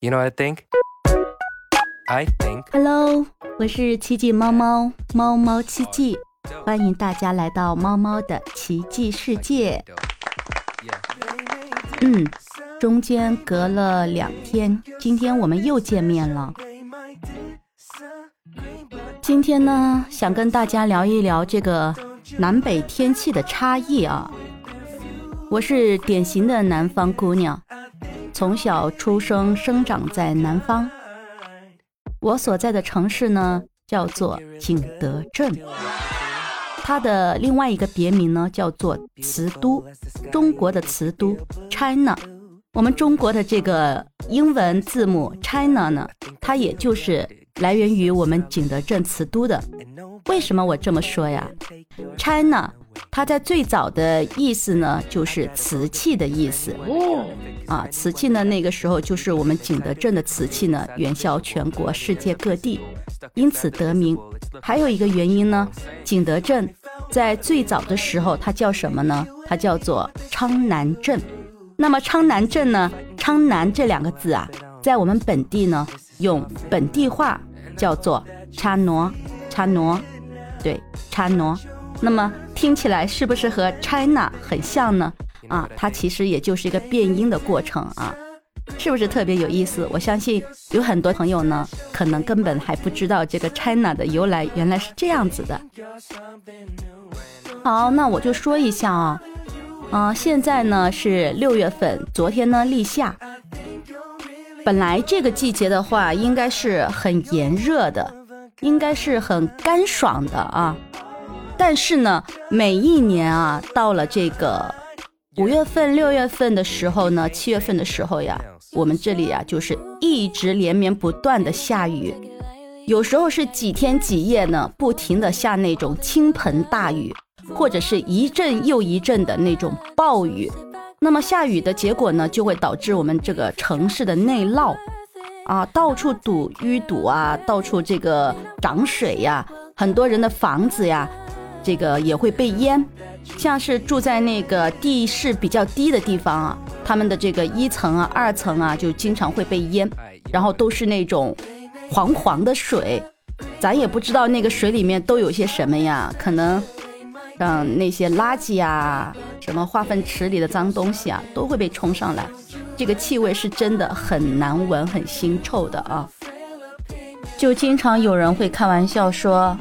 You know what I think? I think. Hello，我是奇迹猫猫，猫猫奇迹，欢迎大家来到猫猫的奇迹世界。嗯，中间隔了两天，今天我们又见面了。今天呢，想跟大家聊一聊这个南北天气的差异啊。我是典型的南方姑娘。从小出生生长在南方，我所在的城市呢叫做景德镇，它的另外一个别名呢叫做瓷都，中国的瓷都 China。我们中国的这个英文字母 China 呢，它也就是来源于我们景德镇瓷都的。为什么我这么说呀？China。它在最早的意思呢，就是瓷器的意思。啊，瓷器呢，那个时候就是我们景德镇的瓷器呢，远销全国世界各地，因此得名。还有一个原因呢，景德镇在最早的时候它叫什么呢？它叫做昌南镇。那么昌南镇呢，昌南这两个字啊，在我们本地呢，用本地话叫做差挪，差挪，对，差挪。那么听起来是不是和 China 很像呢？啊，它其实也就是一个变音的过程啊，是不是特别有意思？我相信有很多朋友呢，可能根本还不知道这个 China 的由来原来是这样子的。好，那我就说一下啊，啊，现在呢是六月份，昨天呢立夏，本来这个季节的话应该是很炎热的，应该是很干爽的啊。但是呢，每一年啊，到了这个五月份、六月份的时候呢，七月份的时候呀，我们这里啊，就是一直连绵不断的下雨，有时候是几天几夜呢，不停的下那种倾盆大雨，或者是一阵又一阵的那种暴雨。那么下雨的结果呢，就会导致我们这个城市的内涝啊，到处堵淤堵啊，到处这个涨水呀，很多人的房子呀。这个也会被淹，像是住在那个地势比较低的地方啊，他们的这个一层啊、二层啊，就经常会被淹，然后都是那种黄黄的水，咱也不知道那个水里面都有些什么呀，可能像那些垃圾啊、什么化粪池里的脏东西啊，都会被冲上来，这个气味是真的很难闻、很腥臭的啊，就经常有人会开玩笑说。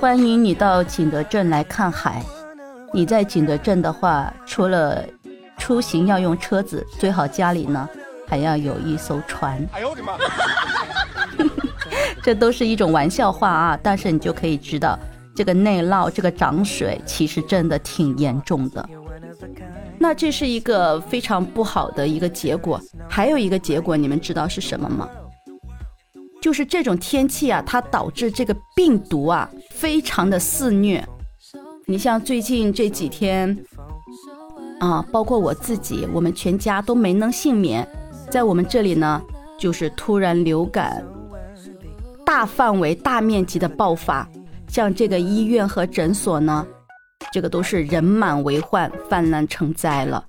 欢迎你到景德镇来看海。你在景德镇的话，除了出行要用车子，最好家里呢还要有一艘船。哎呦我的妈！这都是一种玩笑话啊，但是你就可以知道，这个内涝、这个涨水，其实真的挺严重的。那这是一个非常不好的一个结果。还有一个结果，你们知道是什么吗？就是这种天气啊，它导致这个病毒啊非常的肆虐。你像最近这几天啊，包括我自己，我们全家都没能幸免。在我们这里呢，就是突然流感大范围、大面积的爆发，像这个医院和诊所呢，这个都是人满为患、泛滥成灾了。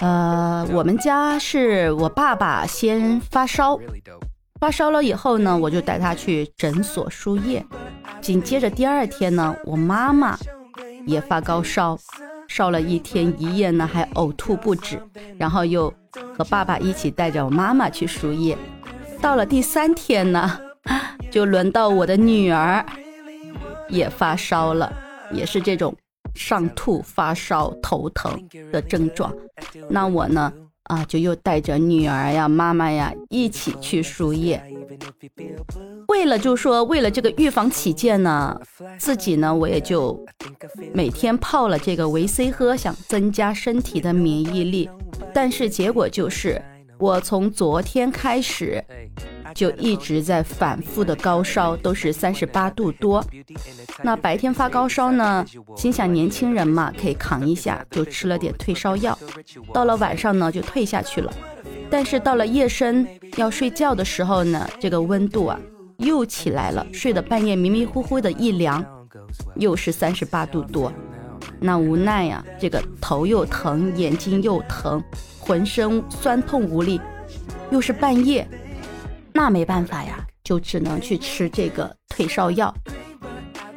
呃，我们家是我爸爸先发烧。发烧了以后呢，我就带他去诊所输液。紧接着第二天呢，我妈妈也发高烧，烧了一天一夜呢，还呕吐不止。然后又和爸爸一起带着我妈妈去输液。到了第三天呢，就轮到我的女儿也发烧了，也是这种上吐、发烧、头疼的症状。那我呢？啊，就又带着女儿呀、妈妈呀一起去输液。为了就说为了这个预防起见呢，自己呢我也就每天泡了这个维 C 喝，想增加身体的免疫力。但是结果就是，我从昨天开始。就一直在反复的高烧，都是三十八度多。那白天发高烧呢，心想年轻人嘛，可以扛一下，就吃了点退烧药。到了晚上呢，就退下去了。但是到了夜深要睡觉的时候呢，这个温度啊又起来了，睡的半夜迷迷糊糊的一凉，又是三十八度多。那无奈呀，这个头又疼，眼睛又疼，浑身酸痛无力。又是半夜，那没办法呀，就只能去吃这个退烧药。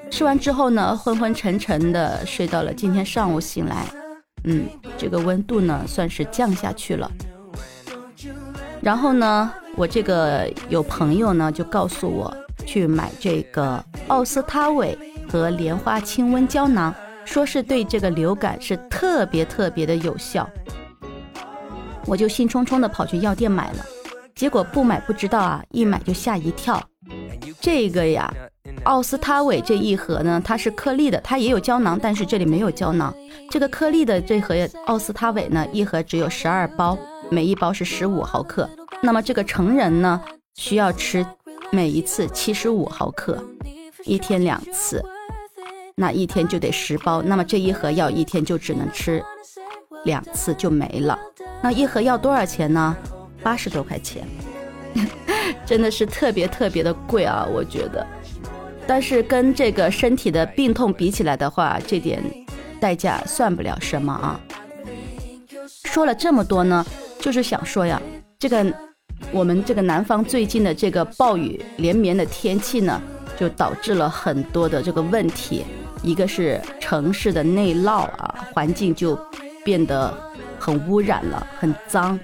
吃完之后呢，昏昏沉沉的睡到了今天上午醒来，嗯，这个温度呢算是降下去了。然后呢，我这个有朋友呢就告诉我去买这个奥司他韦和莲花清瘟胶囊，说是对这个流感是特别特别的有效。我就兴冲冲的跑去药店买了，结果不买不知道啊，一买就吓一跳。这个呀，奥司他韦这一盒呢，它是颗粒的，它也有胶囊，但是这里没有胶囊。这个颗粒的这盒奥司他韦呢，一盒只有十二包，每一包是十五毫克。那么这个成人呢，需要吃每一次七十五毫克，一天两次，那一天就得十包。那么这一盒药一天就只能吃两次就没了。那一盒药多少钱呢？八十多块钱，真的是特别特别的贵啊！我觉得，但是跟这个身体的病痛比起来的话，这点代价算不了什么啊。说了这么多呢，就是想说呀，这个我们这个南方最近的这个暴雨连绵的天气呢，就导致了很多的这个问题。一个是城市的内涝啊，环境就变得。很污染了，很脏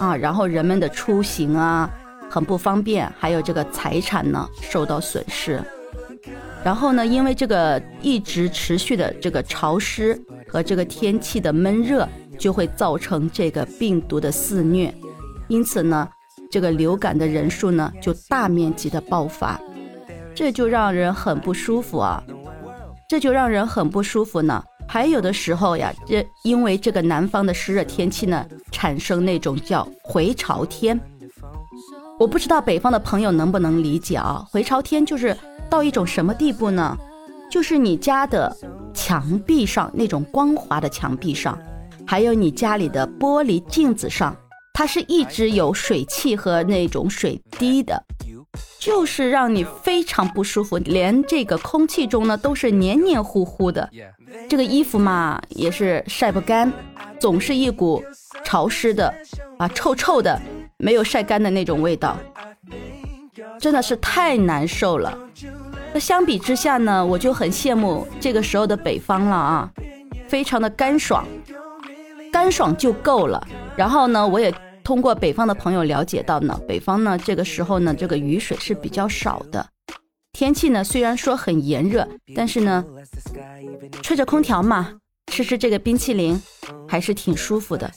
啊，然后人们的出行啊很不方便，还有这个财产呢受到损失。然后呢，因为这个一直持续的这个潮湿和这个天气的闷热，就会造成这个病毒的肆虐，因此呢，这个流感的人数呢就大面积的爆发，这就让人很不舒服啊，这就让人很不舒服呢。还有的时候呀，这因为这个南方的湿热天气呢，产生那种叫回潮天。我不知道北方的朋友能不能理解啊？回潮天就是到一种什么地步呢？就是你家的墙壁上那种光滑的墙壁上，还有你家里的玻璃镜子上，它是一直有水汽和那种水滴的。就是让你非常不舒服，连这个空气中呢都是黏黏糊糊的，这个衣服嘛也是晒不干，总是一股潮湿的啊臭臭的，没有晒干的那种味道，真的是太难受了。那相比之下呢，我就很羡慕这个时候的北方了啊，非常的干爽，干爽就够了。然后呢，我也。通过北方的朋友了解到呢，北方呢这个时候呢，这个雨水是比较少的，天气呢虽然说很炎热，但是呢，吹着空调嘛，吃吃这个冰淇淋还是挺舒服的。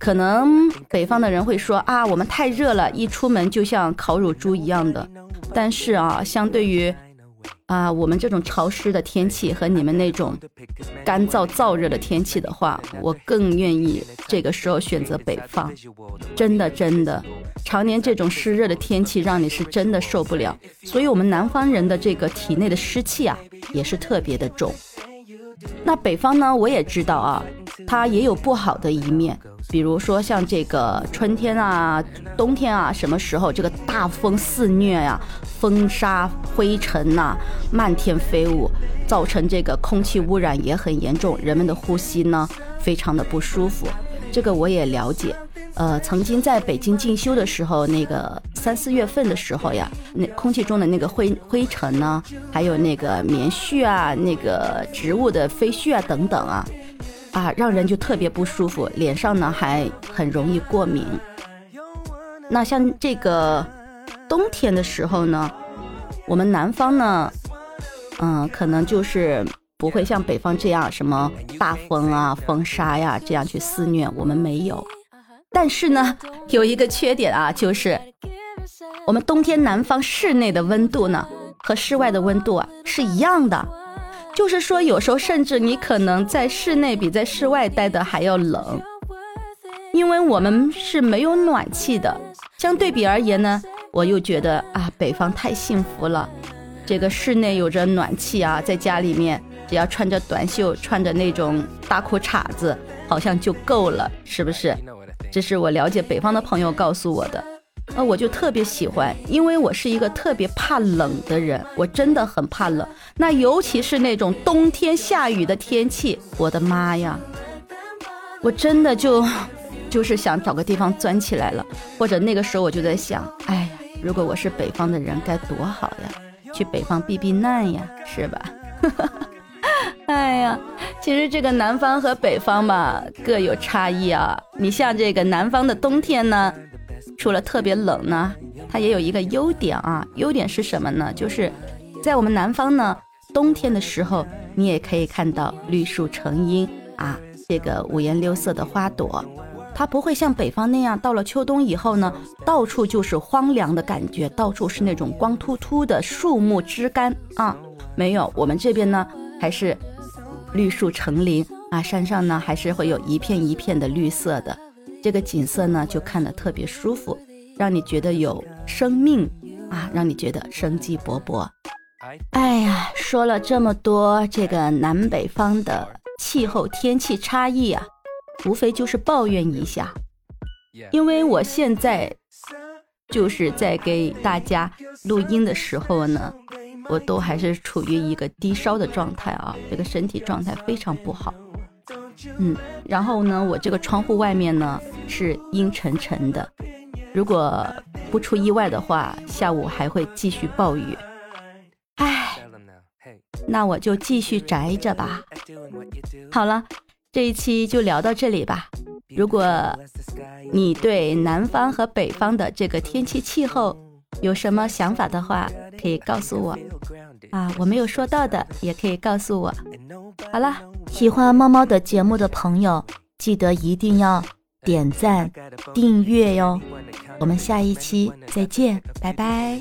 可能北方的人会说啊，我们太热了，一出门就像烤乳猪一样的。但是啊，相对于。啊，我们这种潮湿的天气和你们那种干燥燥热的天气的话，我更愿意这个时候选择北方。真的真的，常年这种湿热的天气让你是真的受不了。所以，我们南方人的这个体内的湿气啊，也是特别的重。那北方呢，我也知道啊，它也有不好的一面。比如说像这个春天啊、冬天啊，什么时候这个大风肆虐呀，风沙灰尘呐漫天飞舞，造成这个空气污染也很严重，人们的呼吸呢非常的不舒服。这个我也了解。呃，曾经在北京进修的时候，那个三四月份的时候呀，那空气中的那个灰灰尘呢，还有那个棉絮啊、那个植物的飞絮啊等等啊。啊，让人就特别不舒服，脸上呢还很容易过敏。那像这个冬天的时候呢，我们南方呢，嗯，可能就是不会像北方这样什么大风啊、风沙呀这样去肆虐，我们没有。但是呢，有一个缺点啊，就是我们冬天南方室内的温度呢和室外的温度啊是一样的。就是说，有时候甚至你可能在室内比在室外待的还要冷，因为我们是没有暖气的。相对比而言呢，我又觉得啊，北方太幸福了。这个室内有着暖气啊，在家里面只要穿着短袖，穿着那种大裤衩子，好像就够了，是不是？这是我了解北方的朋友告诉我的。呃，我就特别喜欢，因为我是一个特别怕冷的人，我真的很怕冷。那尤其是那种冬天下雨的天气，我的妈呀，我真的就就是想找个地方钻起来了。或者那个时候我就在想，哎呀，如果我是北方的人该多好呀，去北方避避难呀，是吧？哎呀，其实这个南方和北方嘛各有差异啊。你像这个南方的冬天呢，除了特别冷呢，它也有一个优点啊。优点是什么呢？就是在我们南方呢，冬天的时候你也可以看到绿树成荫啊，这个五颜六色的花朵，它不会像北方那样，到了秋冬以后呢，到处就是荒凉的感觉，到处是那种光秃秃的树木枝干啊。没有，我们这边呢还是。绿树成林啊，山上呢还是会有一片一片的绿色的，这个景色呢就看得特别舒服，让你觉得有生命啊，让你觉得生机勃勃。哎呀，说了这么多这个南北方的气候天气差异啊，无非就是抱怨一下，因为我现在就是在给大家录音的时候呢。我都还是处于一个低烧的状态啊，这个身体状态非常不好。嗯，然后呢，我这个窗户外面呢是阴沉沉的，如果不出意外的话，下午还会继续暴雨。唉，那我就继续宅着吧。好了，这一期就聊到这里吧。如果你对南方和北方的这个天气气候，有什么想法的话，可以告诉我啊！我没有说到的，也可以告诉我。好了，喜欢猫猫的节目的朋友，记得一定要点赞、订阅哟！我们下一期再见，拜拜。